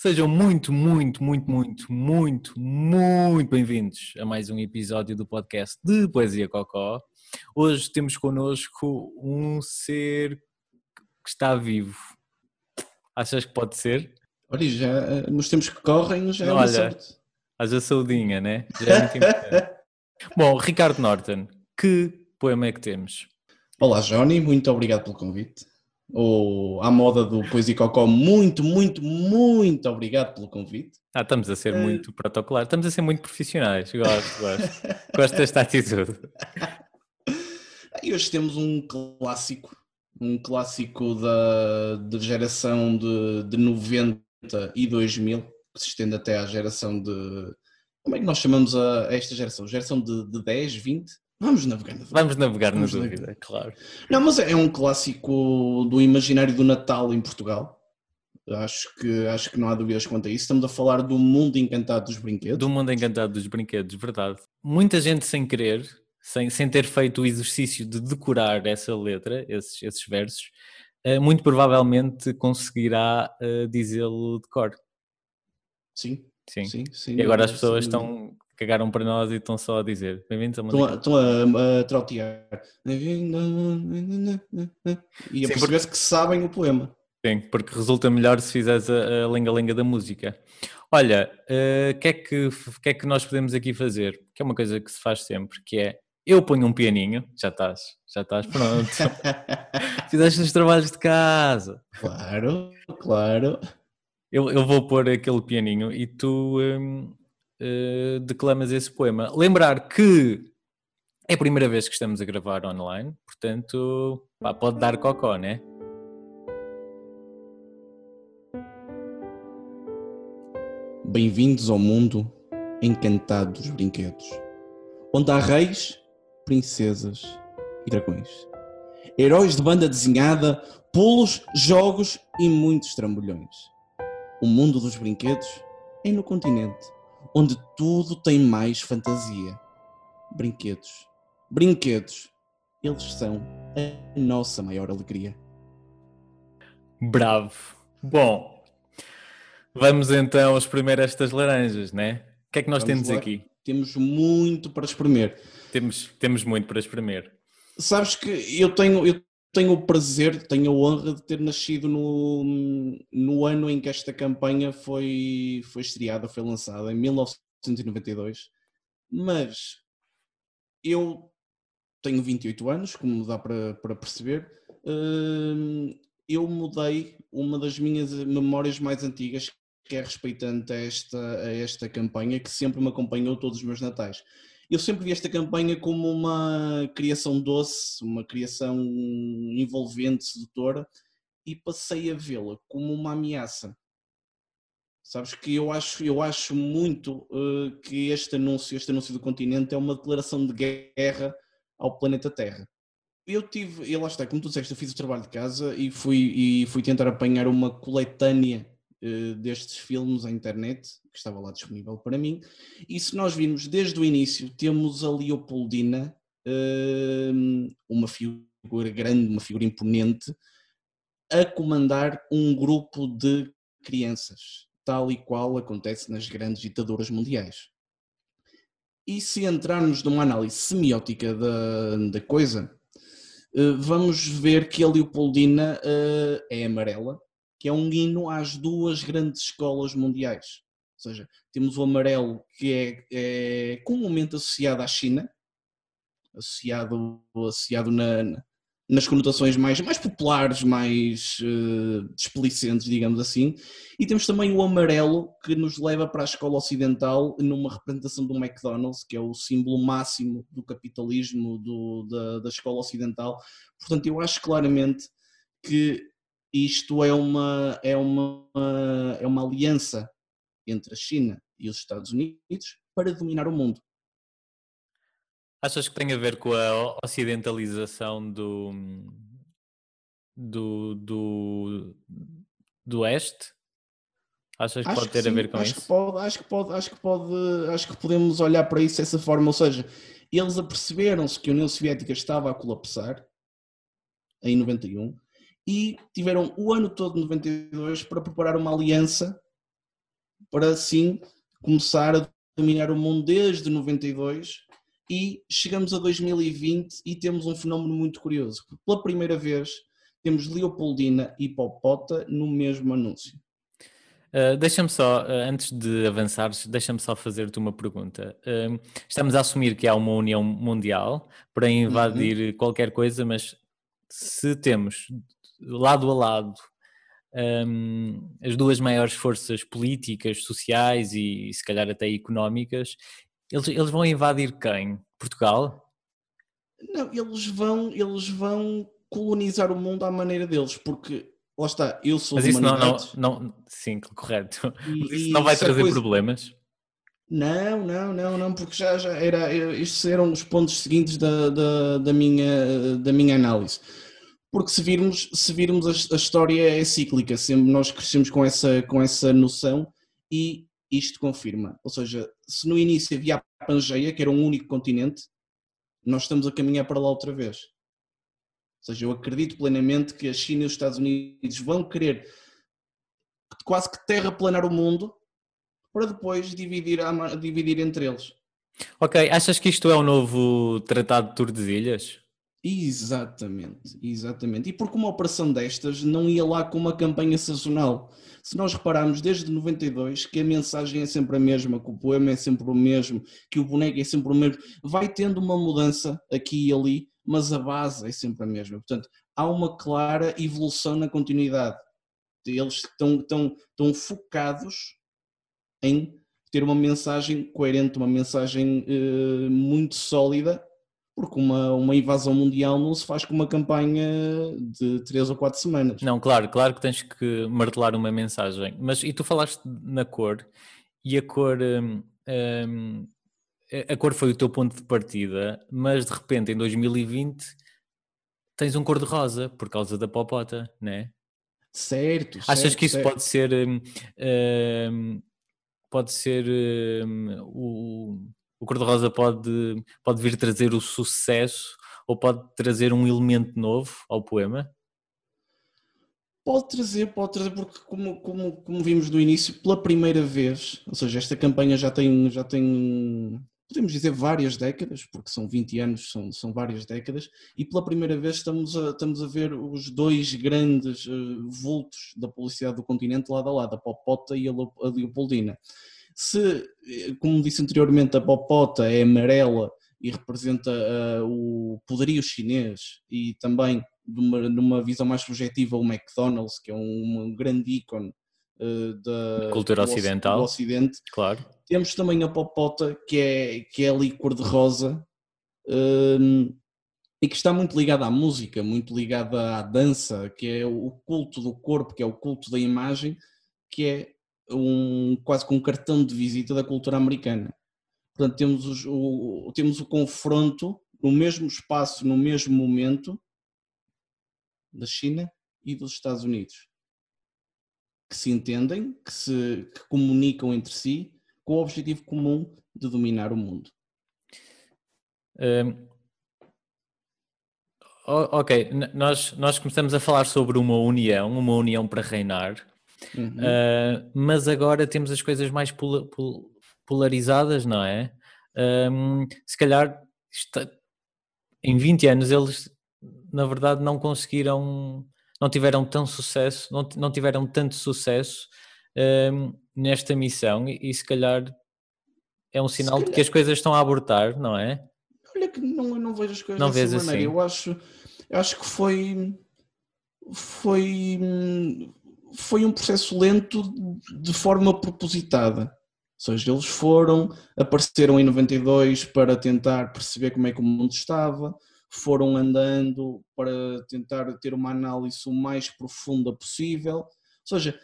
Sejam muito, muito, muito, muito, muito, muito bem-vindos a mais um episódio do podcast de Poesia Cocó. Hoje temos connosco um ser que está vivo. Achas que pode ser? Olha, já eh, nos tempos que correm já é Olha, sorte. Haja saudinha, né? Já é muito importante. Bom, Ricardo Norton, que poema é que temos? Olá, Johnny, muito obrigado pelo convite. Ou à moda do Poesia Cocó, muito, muito, muito obrigado pelo convite. Ah, estamos a ser Eh, muito protocolar, estamos a ser muito profissionais. Gosto, gosto. Gosto desta atitude. E hoje temos um clássico, um clássico da, da geração de, de 90 e 2000, que se estende até à geração de. Como é que nós chamamos a, a esta geração? Geração de, de 10, 20? Vamos navegar na Vamos navegar na Vamos dúvida, claro. Não, mas é um clássico do imaginário do Natal em Portugal. Acho que, acho que não há dúvidas quanto a isso. Estamos a falar do mundo encantado dos brinquedos. Do mundo encantado dos brinquedos, verdade. Muita gente sem querer, sem, sem ter feito o exercício de decorar essa letra, esses, esses versos, eh, muito provavelmente conseguirá eh, dizê-lo de cor. Sim, Sim. sim, sim. E agora as Sim. pessoas estão cagaram para nós e estão só a dizer bem-vindos ao mundo Estão a, a, a trautear. E a perceber-se que sabem o poema. Sim, porque resulta melhor se fizeres a, a lenga-lenga da música. Olha, o que, é que, que é que nós podemos aqui fazer? Que é uma coisa que se faz sempre, que é eu ponho um pianinho, já estás, já estás pronto. Fizeste os trabalhos de casa. claro, claro. Eu, eu vou pôr aquele pianinho e tu hum, eh, declamas esse poema. Lembrar que é a primeira vez que estamos a gravar online, portanto, pá, pode dar cocó, né? Bem-vindos ao mundo encantado dos brinquedos, onde há reis, princesas e dragões, heróis de banda desenhada, pulos, jogos e muitos trambolhões. O mundo dos brinquedos é no continente, onde tudo tem mais fantasia. Brinquedos, brinquedos, eles são a nossa maior alegria. Bravo. Bom, vamos então exprimir estas laranjas, né? O que é que nós Vamos temos lá. aqui? Temos muito para espremer. Temos, temos muito para exprimir. Sabes que eu tenho, eu tenho o prazer, tenho a honra de ter nascido no, no ano em que esta campanha foi, foi estreada, foi lançada, em 1992. Mas eu tenho 28 anos, como dá para, para perceber. hum, eu mudei uma das minhas memórias mais antigas, que é respeitante a esta, a esta campanha, que sempre me acompanhou todos os meus natais eu sempre vi esta campanha como uma criação doce, uma criação envolvente, sedutora, e passei a vê-la como uma ameaça. Sabes que eu acho, eu acho muito eh, que este anúncio, este anúncio do continente é uma declaração de guerra ao planeta Terra. Eu tive, e lá está, como tu disseste, eu fiz o trabalho de casa e fui, e fui tentar apanhar uma coletânea eh, destes filmes à internet, que estava lá disponível para mim, e se nós virmos desde o início, temos a Leopoldina, hum, uma figura grande, uma figura imponente, a comandar um grupo de crianças, tal e qual acontece nas grandes ditaduras mundiais. E se entrarmos numa análise semiótica da, da coisa, eh, vamos ver que a Leopoldina eh, é amarela, que é um hino às duas grandes escolas mundiais. Ou seja, temos o amarelo que é, é comumente associado à China, associado, associado na- na- nas conotações mais, mais populares, mais eh, desplicentes, digamos assim, e temos também o amarelo que nos leva para a escola ocidental numa representação do McDonald's, que é o símbolo máximo do capitalismo do- da, da escola ocidental. Portanto, eu acho claramente que isto é uma, é uma, é uma aliança entre a China e os Estados Unidos para dominar o mundo. Achas que tem a ver com a ocidentalização do, do, do, do Oeste? Achas que Acho pode ter a sim, ver com acho Que isso? pode, acho que pode, acho que pode, acho que podemos olhar para isso dessa forma, ou seja, eles aperceberam-se que a União Soviética estava a colapsar em 91 e tiveram o ano todo de 92 para preparar uma aliança para assim começar a dominar o mundo desde 92 e chegamos a 2020 e temos um fenómeno muito curioso. Pela primeira vez temos Leopoldina e Popota no mesmo anúncio. Uh, deixa-me só, uh, antes de avançares, deixa-me só fazer-te uma pergunta. Uh, estamos a assumir que há uma união mundial para invadir uhum. qualquer coisa, mas se temos lado a lado um, as duas maiores forças políticas, sociais e se calhar até económicas, eles, eles vão invadir quem? Portugal? Não, eles vão, eles vão colonizar o mundo à maneira deles, porque lá está, eu sou Mas isso não, não, não, sim, correto. E, Mas isso não vai trazer coisa... problemas? Não, não, não, não, porque já, já era, estes eram os pontos seguintes da, da, da, minha, da minha análise. Porque se virmos, se virmos a, a história é cíclica, sempre nós crescemos com essa, com essa noção e isto confirma. Ou seja, se no início havia a Pangeia, que era um único continente, nós estamos a caminhar para lá outra vez. Ou seja, eu acredito plenamente que a China e os Estados Unidos vão querer quase que terraplanar o mundo para depois dividir, dividir entre eles. Ok, achas que isto é o novo Tratado de Tordesilhas? Exatamente, exatamente. E porque uma operação destas não ia lá com uma campanha sazonal. Se nós repararmos desde 92 que a mensagem é sempre a mesma, que o poema é sempre o mesmo, que o boneco é sempre o mesmo, vai tendo uma mudança aqui e ali, mas a base é sempre a mesma. Portanto, há uma clara evolução na continuidade. Eles estão, estão, estão focados em ter uma mensagem coerente, uma mensagem uh, muito sólida porque uma, uma invasão mundial não se faz com uma campanha de três ou quatro semanas. Não, claro, claro que tens que martelar uma mensagem. Mas e tu falaste na cor, e a cor. Hum, hum, a cor foi o teu ponto de partida, mas de repente em 2020 tens um cor-de-rosa por causa da popota, né? Certo. Achas certo, que isso certo. pode ser. Hum, hum pode ser o o cor-de-rosa pode, pode vir trazer o sucesso ou pode trazer um elemento novo ao poema? Pode trazer, pode trazer, porque como, como, como vimos no início, pela primeira vez, ou seja, esta campanha já tem, já tem, podemos dizer, várias décadas, porque são 20 anos, são, são várias décadas, e pela primeira vez estamos a, estamos a ver os dois grandes uh, vultos da publicidade do continente lado a lado, a Popota e a Leopoldina. Se, como disse anteriormente, a popota é amarela e representa uh, o poderio chinês e também, numa, numa visão mais subjetiva, o McDonald's, que é um, um grande ícone uh, da cultura do ocidental, do Ocidente. Claro. Temos também a popota, que é, que é ali cor-de-rosa. Um, e que está muito ligada à música, muito ligada à dança, que é o culto do corpo, que é o culto da imagem, que é um, quase com um cartão de visita da cultura americana. Portanto, temos, os, o, temos o confronto no mesmo espaço, no mesmo momento, da China e dos Estados Unidos, que se entendem, que se que comunicam entre si, com o objetivo comum de dominar o mundo. Um, ok, nós, nós começamos a falar sobre uma união, uma união para reinar, Uhum. Uh, mas agora temos as coisas mais pol pol polarizadas, não é? Um, se calhar está, em 20 anos eles na verdade não conseguiram, não tiveram tão sucesso, não, não tiveram tanto sucesso um, nesta missão e, e, se calhar é um sinal calhar... de que as coisas estão a abortar, não é? Olha que não, não vejo as coisas não dessa maneira. Assim. Eu acho, eu acho que foi foi hum, foi um processo lento de forma propositada. Ou seja, eles foram, apareceram em 92 para tentar perceber como é que o mundo estava, foram andando para tentar ter uma análise o mais profunda possível. Ou seja,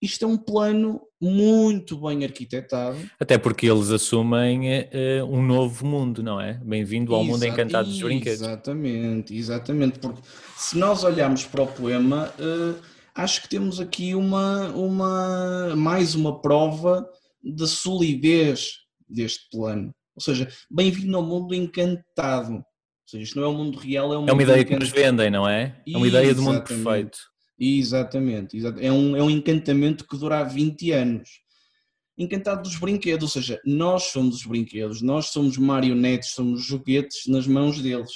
isto é um plano muito bem arquitetado. Até porque eles assumem uh, um novo mundo, não é? Bem-vindo ao Exa mundo encantado dos brinquedos. Exatamente, exatamente. Porque se nós olharmos para o poema. Uh, acho que temos aqui uma, uma mais uma prova da solidez deste plano. Ou seja, bem-vindo ao mundo encantado. Ou seja, isto não é o um mundo real, é um É uma ideia encantado. que nos vendem, não é? É uma ideia do mundo perfeito. Exatamente. É um, é um encantamento que dura 20 anos. encantado dos brinquedos, ou seja, nós somos os brinquedos, nós somos marionetes, somos joguetes nas mãos deles,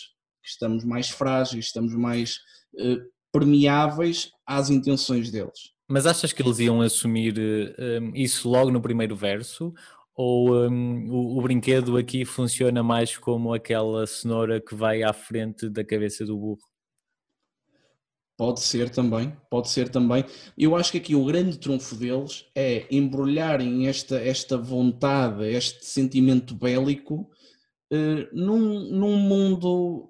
estamos mais frágeis, estamos mais uh, permeáveis às intenções deles. Mas achas que eles iam assumir um, isso logo no primeiro verso? Ou um, o, o, brinquedo aqui funciona mais como aquela cenoura que vai à frente da cabeça do burro? Pode ser também, pode ser também. Eu acho que aqui o grande trunfo deles é embrulharem esta, esta vontade, este sentimento bélico uh, num, num mundo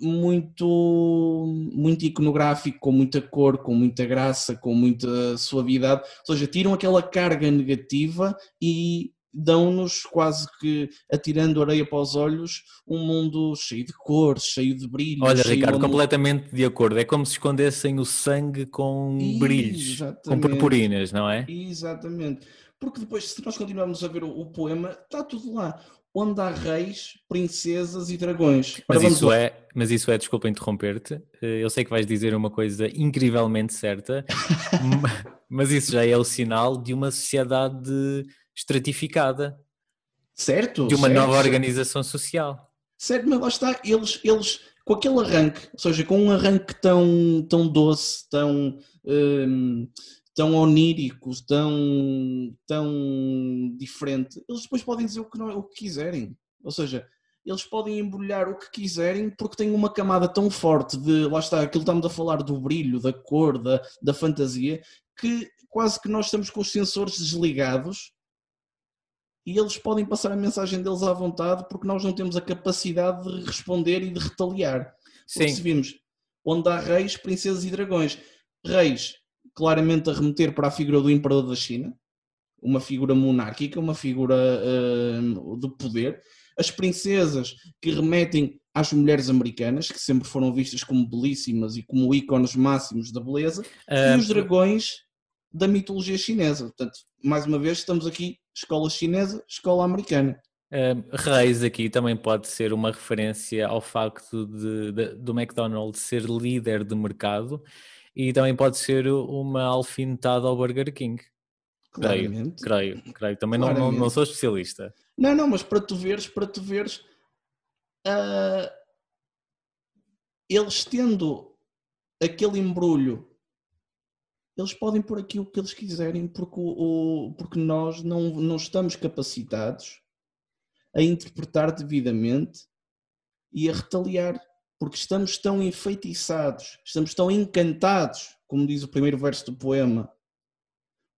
muito, muito iconográfico, com muita cor, com muita graça, com muita suavidade. Ou seja, tiram aquela carga negativa e dão-nos quase que atirando areia para os olhos um mundo cheio de cores, cheio de brilhos. Olha, Ricardo, completamente de acordo. É como se escondessem o sangue com brilhos, Exatamente. com purpurinas, não é? Exatamente. Porque depois, se nós continuarmos a ver o, o poema, está tudo lá. Onde há reis, princesas e dragões. Mas isso, é, mas isso é, desculpa interromper-te, eh, eu sei que vais dizer uma coisa incrivelmente certa, mas isso já é o sinal de uma sociedade estratificada. Certo. De uma certo, nova organização social. Certo, mas lá está, eles, eles com aquele arranque, ou seja, com um arranque tão, tão doce, tão, hum, tão onírico, tão, tão diferente, eles depois podem dizer o que, não, o que quiserem. Ou seja, eles podem embrulhar o que quiserem porque têm uma camada tão forte de, lá está, aquilo estamos a falar do brilho, da cor, da, da fantasia, que quase que nós estamos com os sensores desligados e eles podem passar a mensagem deles à vontade porque nós não temos a capacidade de responder e de retaliar. Sim. se vimos onde há reis, princesas e dragões. Reis, claramente a remeter para a figura do imperador da China, uma figura monárquica, uma figura uh, de poder. As princesas que remetem às mulheres americanas, que sempre foram vistas como belíssimas e como ícones máximos da beleza, uh, e os dragões da mitologia chinesa. Portanto, mais uma vez, estamos aqui escola chinesa, escola americana. Uh, Reis aqui também pode ser uma referência ao facto de, de, do McDonald's ser líder de mercado e também pode ser uma alfinetada ao Burger King. Creio, creio, creio. Também não, não, não, sou especialista. Não, não, mas para tu veres, para tu veres, uh, eles tendo aquele embrulho eles podem pôr aqui o que eles quiserem, porque, o, porque nós não, não estamos capacitados a interpretar devidamente e a retaliar, porque estamos tão enfeitiçados, estamos tão encantados, como diz o primeiro verso do poema,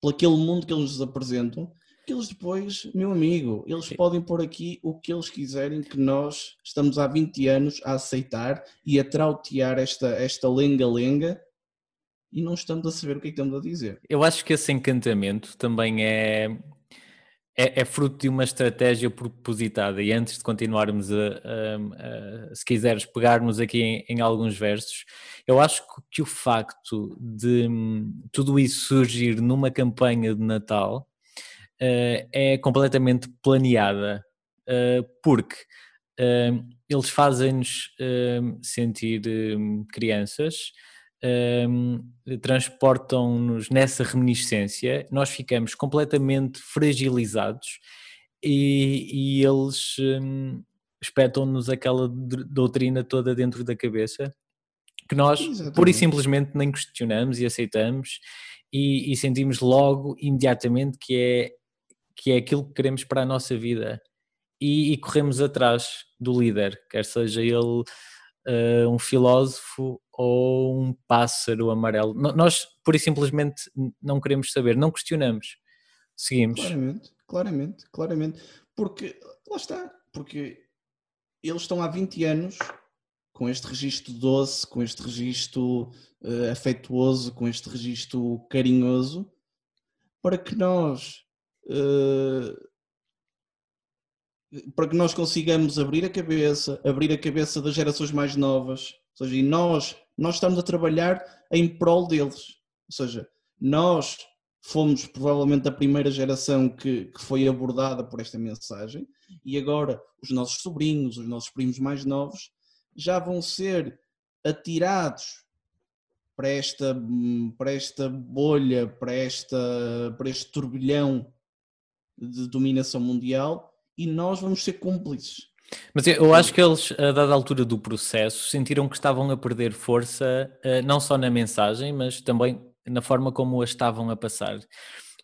por aquele mundo que eles nos apresentam, que eles depois, meu amigo, eles Sim. podem pôr aqui o que eles quiserem, que nós estamos há 20 anos a aceitar e a trautear esta, esta lenga-lenga e não estamos a saber o que é que estamos a dizer. Eu acho que esse encantamento também é, é, é fruto de uma estratégia propositada. E antes de continuarmos a, a, a se quiseres, pegarmos aqui em, em, alguns versos, eu acho que o facto de hum, tudo isso surgir numa campanha de Natal uh, é completamente planeada, uh, porque uh, eles fazem-nos sentir hum, crianças um, transportam-nos nessa reminiscência, nós ficamos completamente fragilizados e, e eles um, espetam-nos aquela doutrina toda dentro da cabeça que nós Exatamente. pura e simplesmente nem questionamos e aceitamos e, e, sentimos logo imediatamente que é, que é aquilo que queremos para a nossa vida e, e corremos atrás do líder, quer seja ele uh, um filósofo ou um pássaro amarelo. Nós, por e simplesmente, não queremos saber, não questionamos. Seguimos. Claramente, claramente, claramente. Porque, lá está, porque eles estão há 20 anos com este registro doce, com este registro uh, afetuoso, com este registro carinhoso, para que nós uh, para que nós consigamos abrir a cabeça, abrir a cabeça das gerações mais novas, ou seja, e nós, nós estamos a trabalhar em prol deles. Ou seja, nós fomos provavelmente a primeira geração que, que foi abordada por esta mensagem e agora os nossos sobrinhos, os nossos primos mais novos já vão ser atirados para esta, para esta bolha, para, esta, para este turbilhão de dominação mundial e nós vamos ser cúmplices. Mas eu acho que eles, a dada altura do processo, sentiram que estavam a perder força, eh, não só na mensagem, mas também na forma como a estavam a passar.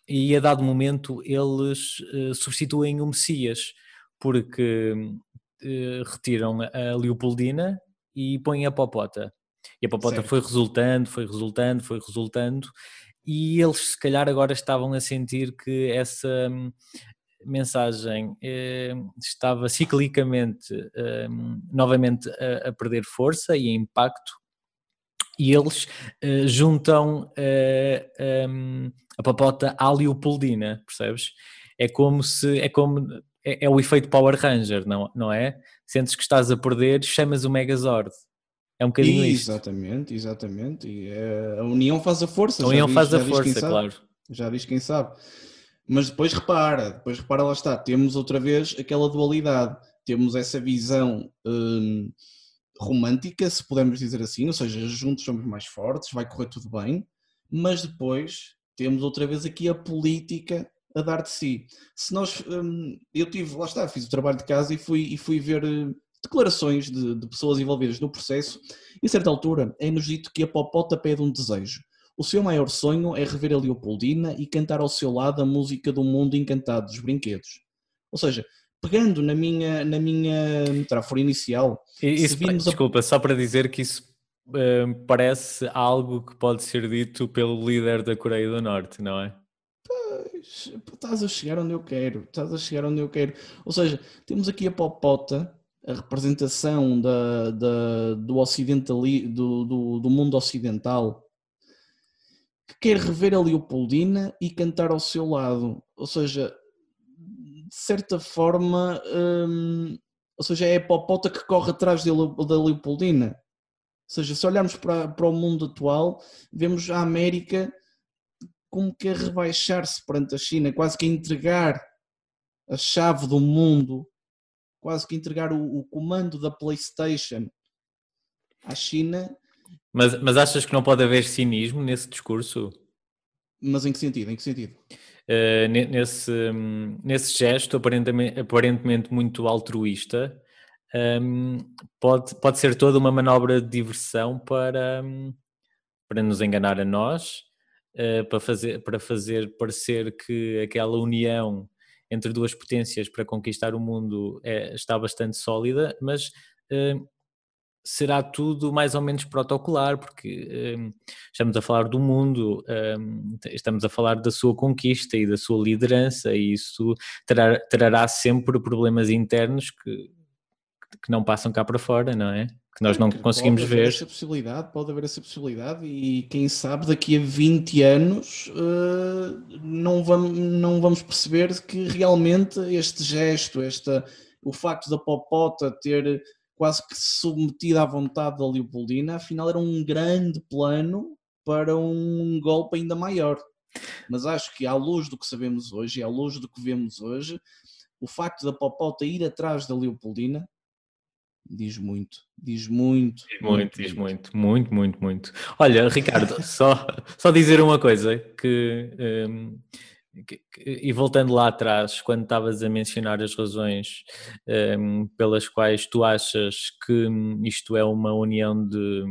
E a dado momento eles uh, substituem o Messias, porque uh, retiram a Leopoldina e põem a Popota. E a Popota certo. foi resultando, foi resultando, foi resultando, e eles se calhar agora estavam a sentir que essa mensagem eh, estava ciclicamente eh, novamente a, a, perder força e impacto e eles eh, juntam um, a papota à Leopoldina, percebes? É como se é como é, é, o efeito Power Ranger, não, não é? Sentes que estás a perder, chamas o Megazord. É um bocadinho isso. Exatamente, exatamente. E é, a união faz a força. A união diz, faz a força, claro. Já diz quem sabe. Mas depois repara, depois repara, lá está, temos outra vez aquela dualidade. Temos essa visão hum, romântica, se pudermos dizer assim, ou seja, juntos somos mais fortes, vai correr tudo bem, mas depois temos outra vez aqui a política a dar de si. Se nós, hum, eu tive, lá está, fiz o trabalho de casa e fui, e fui ver hum, declarações de, de, pessoas envolvidas no processo, e a certa altura é-nos dito que a Popota pede um desejo. O seu maior sonho é rever a Leopoldina e cantar ao seu lado a música do mundo encantado dos brinquedos. Ou seja, pegando na minha, na minha metáfora inicial. Isso, desculpa, a... só para dizer que isso uh, parece algo que pode ser dito pelo líder da Coreia do Norte, não é? Pois, estás a chegar onde eu quero, estás a chegar onde eu quero. Ou seja, temos aqui a Popota a representação da, da, do, ocidentali, do, do, do, mundo ocidental que quer rever a Leopoldina e cantar ao seu lado. Ou seja, de certa forma, hum, ou seja, é a popota que corre atrás da Leopoldina. Ou seja, se olharmos para, para o mundo atual, vemos a América como que a rebaixar-se perante a China, quase que a entregar a chave do mundo quase que entregar o, o comando da PlayStation à China. Mas, mas achas que não pode haver cinismo nesse discurso? Mas em que sentido? Em que sentido? Uh, nesse, um, nesse gesto aparentemente, aparentemente muito altruísta, um, pode, pode ser toda uma manobra de diversão para, um, para nos enganar a nós, uh, para, fazer, para fazer parecer que aquela união entre duas potências para conquistar o mundo é, está bastante sólida, mas uh, será tudo mais ou menos protocolar, porque uh, estamos a falar do mundo, uh, estamos a falar da sua conquista e da sua liderança, e isso trará, trará sempre problemas internos que, que não passam cá para fora, não é? que nós não conseguimos pode ver. Essa possibilidade, pode haver essa possibilidade e quem sabe daqui a 20 anos uh, não, vamos, não vamos perceber que realmente este gesto, esta, o facto da Popota ter quase que submetido à vontade da Leopoldina, afinal era um grande plano para um golpe ainda maior. Mas acho que à luz do que sabemos hoje e à luz do que vemos hoje, o facto da Popota ir atrás da Leopoldina diz muito, diz muito. Diz muito, diz muito, muito, muito, muito. Olha, Ricardo, só, só dizer uma coisa que, um, que, e voltando lá atrás, quando estavas a mencionar as razões um, pelas quais tu achas que isto é uma união de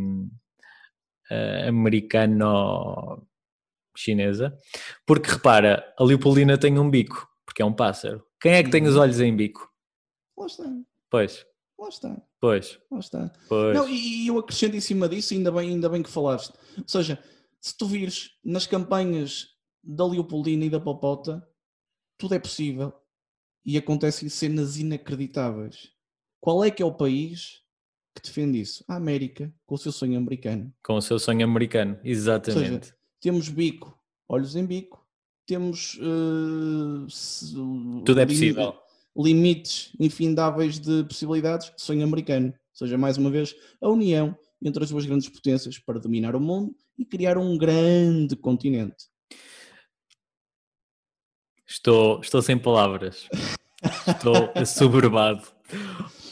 uh, americano-chinesa, porque repara, a Leopoldina tem um bico, porque é um pássaro. Quem é que tem os uhum. olhos em bico? Lá está. Pois. Lá está. Pois. Lá está. Pois. Não, e, eu acrescento em cima disso, ainda bem, ainda bem que falaste. Ou seja, se tu vires nas campanhas da Leopoldina e da Popota, tudo é possível. E acontecem cenas inacreditáveis. Qual é que é o país que defende isso? A América, com o seu sonho americano. Com o seu sonho americano, exatamente. Seja, temos bico, olhos em bico, temos. Uh, tudo é possível limites infindáveis de possibilidades, sonho americano. Ou seja, mais uma vez, a união entre as duas grandes potências para dominar o mundo e criar um grande continente. Estou, estou sem palavras. Estou assoberbado.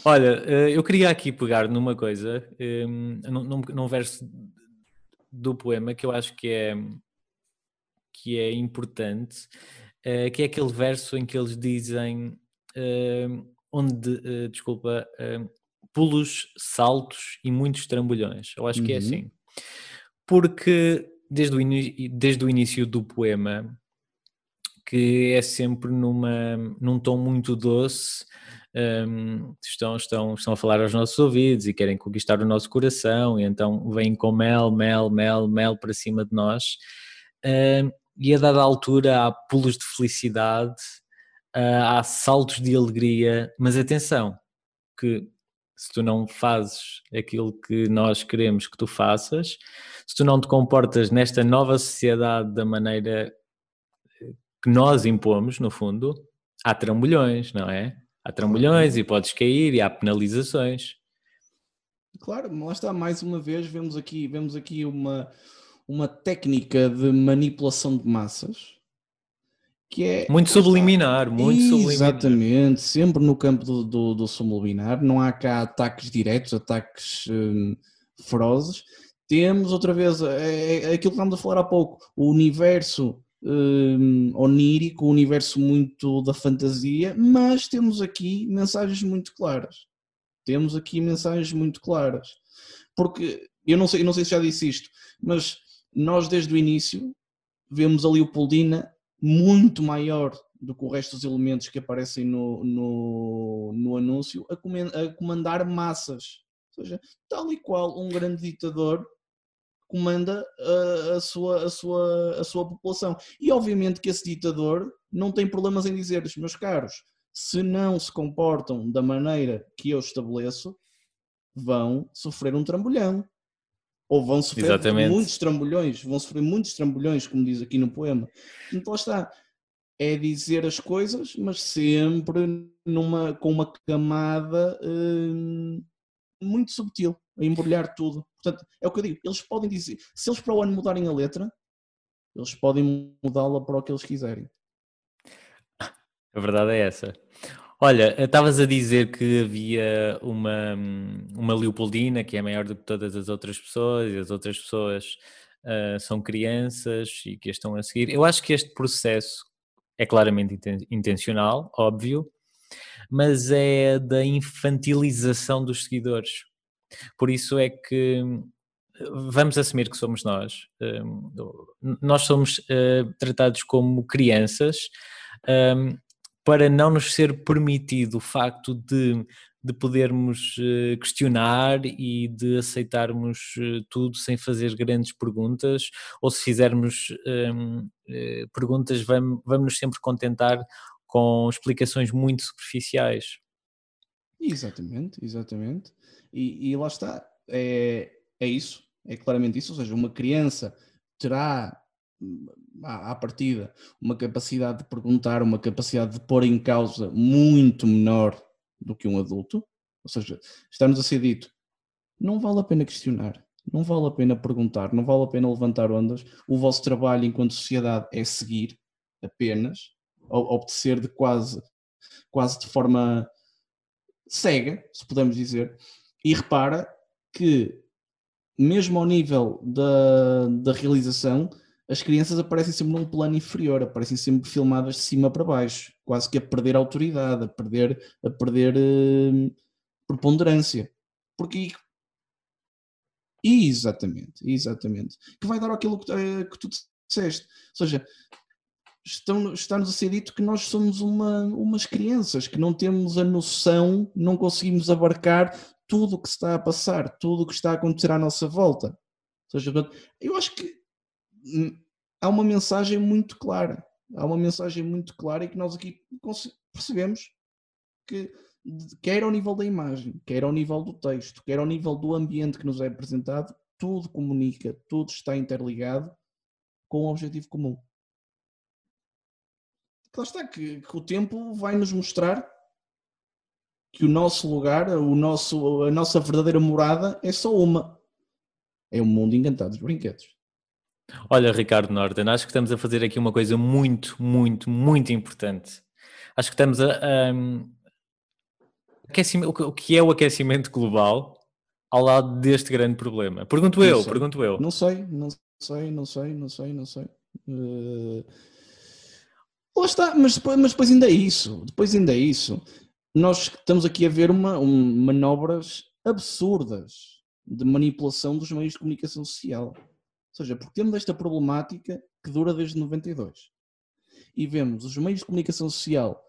Olha, eh, eu queria aqui pegar numa coisa, ehm, num, num verso do poema que eu acho que é, que é importante uh, que é aquele verso em que eles dizem uh, onde, uh, desculpa, pulos, saltos e muitos trambolhões. Eu acho uhum. que é uhum. assim. Porque desde o, desde o início do poema, que é sempre numa, num tom muito doce, um, estão, estão, estão a falar aos nossos ouvidos e querem conquistar o nosso coração, e então vêm com mel, mel, mel, mel para cima de nós. Um, e a dada altura há pulos de felicidade, uh, há saltos de alegria, mas atenção, que se tu não fazes aquilo que nós queremos que tu faças, se tu não te comportas nesta nova sociedade da maneira que nós impomos, no fundo, há trambolhões, não é? Há trambolhões e podes cair e há penalizações. Claro, lá está, mais uma vez, vemos aqui, vemos aqui uma, uma técnica de manipulação de massas que é muito subliminar, muito exatamente, subliminar. Exatamente, sempre no campo do, do, do, subliminar, não há cá ataques diretos, ataques hum, ferozes. Temos outra vez é, é, é, aquilo que estávamos a falar há pouco, o universo hum, onírico, o universo muito da fantasia, mas temos aqui mensagens muito claras. Temos aqui mensagens muito claras. Porque eu não sei, eu não sei se já disse isto, mas nós desde o início vemos a Leopoldina muito maior do que o resto dos elementos que aparecem no, no, no anúncio a, a comandar massas. Ou seja, tal e qual um grande ditador comanda a, a, sua, a, sua, a sua população. E obviamente que esse ditador não tem problemas em dizer, meus caros, se não se comportam da maneira que eu estabeleço, vão sofrer um trambolhão. Ou vão sofrer Exatamente. muitos trambolhões, vão sofrer muitos trambolhões, como diz aqui no poema. Então lá está. É dizer as coisas, mas sempre numa, com uma camada hum, muito subtil, a embrulhar tudo. Portanto, é o que eu digo, eles podem dizer, se eles para o ano mudarem a letra, eles podem mudá-la para o que eles quiserem. A verdade é essa. Olha, estavas a dizer que havia uma, uma Leopoldina que é maior do que todas as outras pessoas e as outras pessoas uh, são crianças e que estão a seguir. Eu acho que este processo é claramente intencional, óbvio, mas é da infantilização dos seguidores. Por isso é que vamos assumir que somos nós. nós somos uh, tratados como crianças. Um, para não nos ser permitido o facto de, de podermos questionar e de aceitarmos tudo sem fazer grandes perguntas, ou se fizermos um, uh, eh, perguntas, vamos, vamos nos sempre contentar com explicações muito superficiais. Exatamente, exatamente. E, e lá está, é, é isso, é claramente isso, ou seja, uma criança terá à, partida, uma capacidade de perguntar, uma capacidade de pôr em causa muito menor do que um adulto. Ou seja, está-nos a ser dito, não vale a pena questionar, não vale a pena perguntar, não vale a pena levantar ondas. O vosso trabalho enquanto sociedade é seguir apenas, obedecer de quase, quase de forma cega, se podemos dizer. E repara que, mesmo ao nível da, da realização, as crianças aparecem sempre num plano inferior, aparecem sempre filmadas de cima para baixo, quase que a perder autoridade, a perder, a perder uh, preponderância. Porque exatamente, exatamente, que vai dar aquilo que, uh, que tu disseste. Ou seja, está-nos a ser dito que nós somos uma, umas crianças, que não temos a noção, não conseguimos abarcar tudo o que está a passar, tudo o que está a acontecer à nossa volta. Seja, eu acho que há uma mensagem muito clara. Há uma mensagem muito clara e que nós aqui percebemos que, quer ao nível da imagem, quer ao nível do texto, quer ao nível do ambiente que nos é apresentado, tudo comunica, tudo está interligado com um objetivo comum. Lá está, que, que o tempo vai nos mostrar que o nosso lugar, o nosso, a nossa verdadeira morada é só uma. É o mundo encantado dos brinquedos. Olha, Ricardo Norton, acho que estamos a fazer aqui uma coisa muito, muito, muito importante. Acho que estamos a. Um, o que é o aquecimento global ao lado deste grande problema? Pergunto eu, pergunto eu. Não sei, não sei, não sei, não sei, não sei. Uh... Lá está, mas depois, mas depois ainda é isso. Depois ainda é isso. Nós estamos aqui a ver uma, um, manobras absurdas de manipulação dos meios de comunicação social. Ou seja, porque temos esta problemática que dura desde 92. E vemos os meios de comunicação social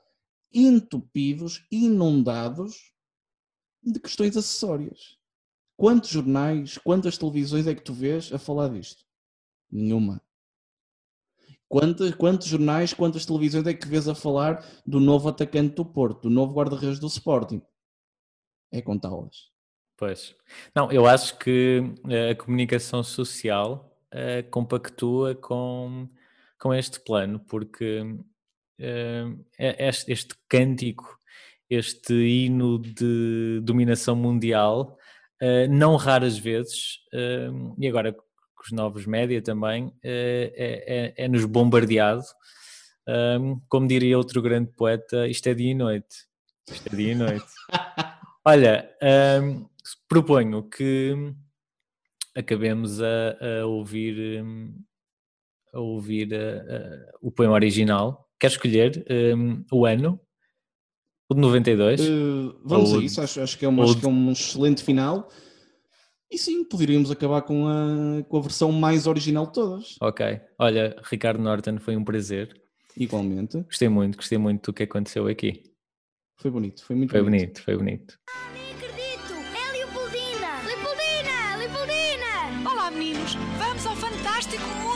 entupidos, inundados de questões acessórias. Quantos jornais, quantas televisões é que tu vês a falar disto? Nenhuma. Quantos, quantos jornais, quantas televisões é que vês a falar do novo atacante do Porto, do novo guarda-redes do Sporting? É contá-las. Pois. Não, eu acho que eh, a comunicação social uh, compactua com, com este plano, porque uh, este, este cântico, este hino de dominação mundial, uh, não raras vezes, e agora os novos média também, é, é, é, nos bombardeado. como diria outro grande poeta, isto é dia e noite. Isto é dia e noite. Olha, um, proponho que acabemos a, a ouvir, a ouvir a, a, o poema original. Quer escolher um, o ano? O de 92? Uh, vamos ou, a isso, acho, acho, que é uma, acho que é um excelente final. E sim, poderíamos acabar com a, com a versão mais original de todas. Ok. Olha, Ricardo Norton, foi um prazer. Igualmente. Gostei muito, gostei muito do que aconteceu aqui. Foi bonito, foi muito foi bonito. bonito. Foi bonito, ganhar!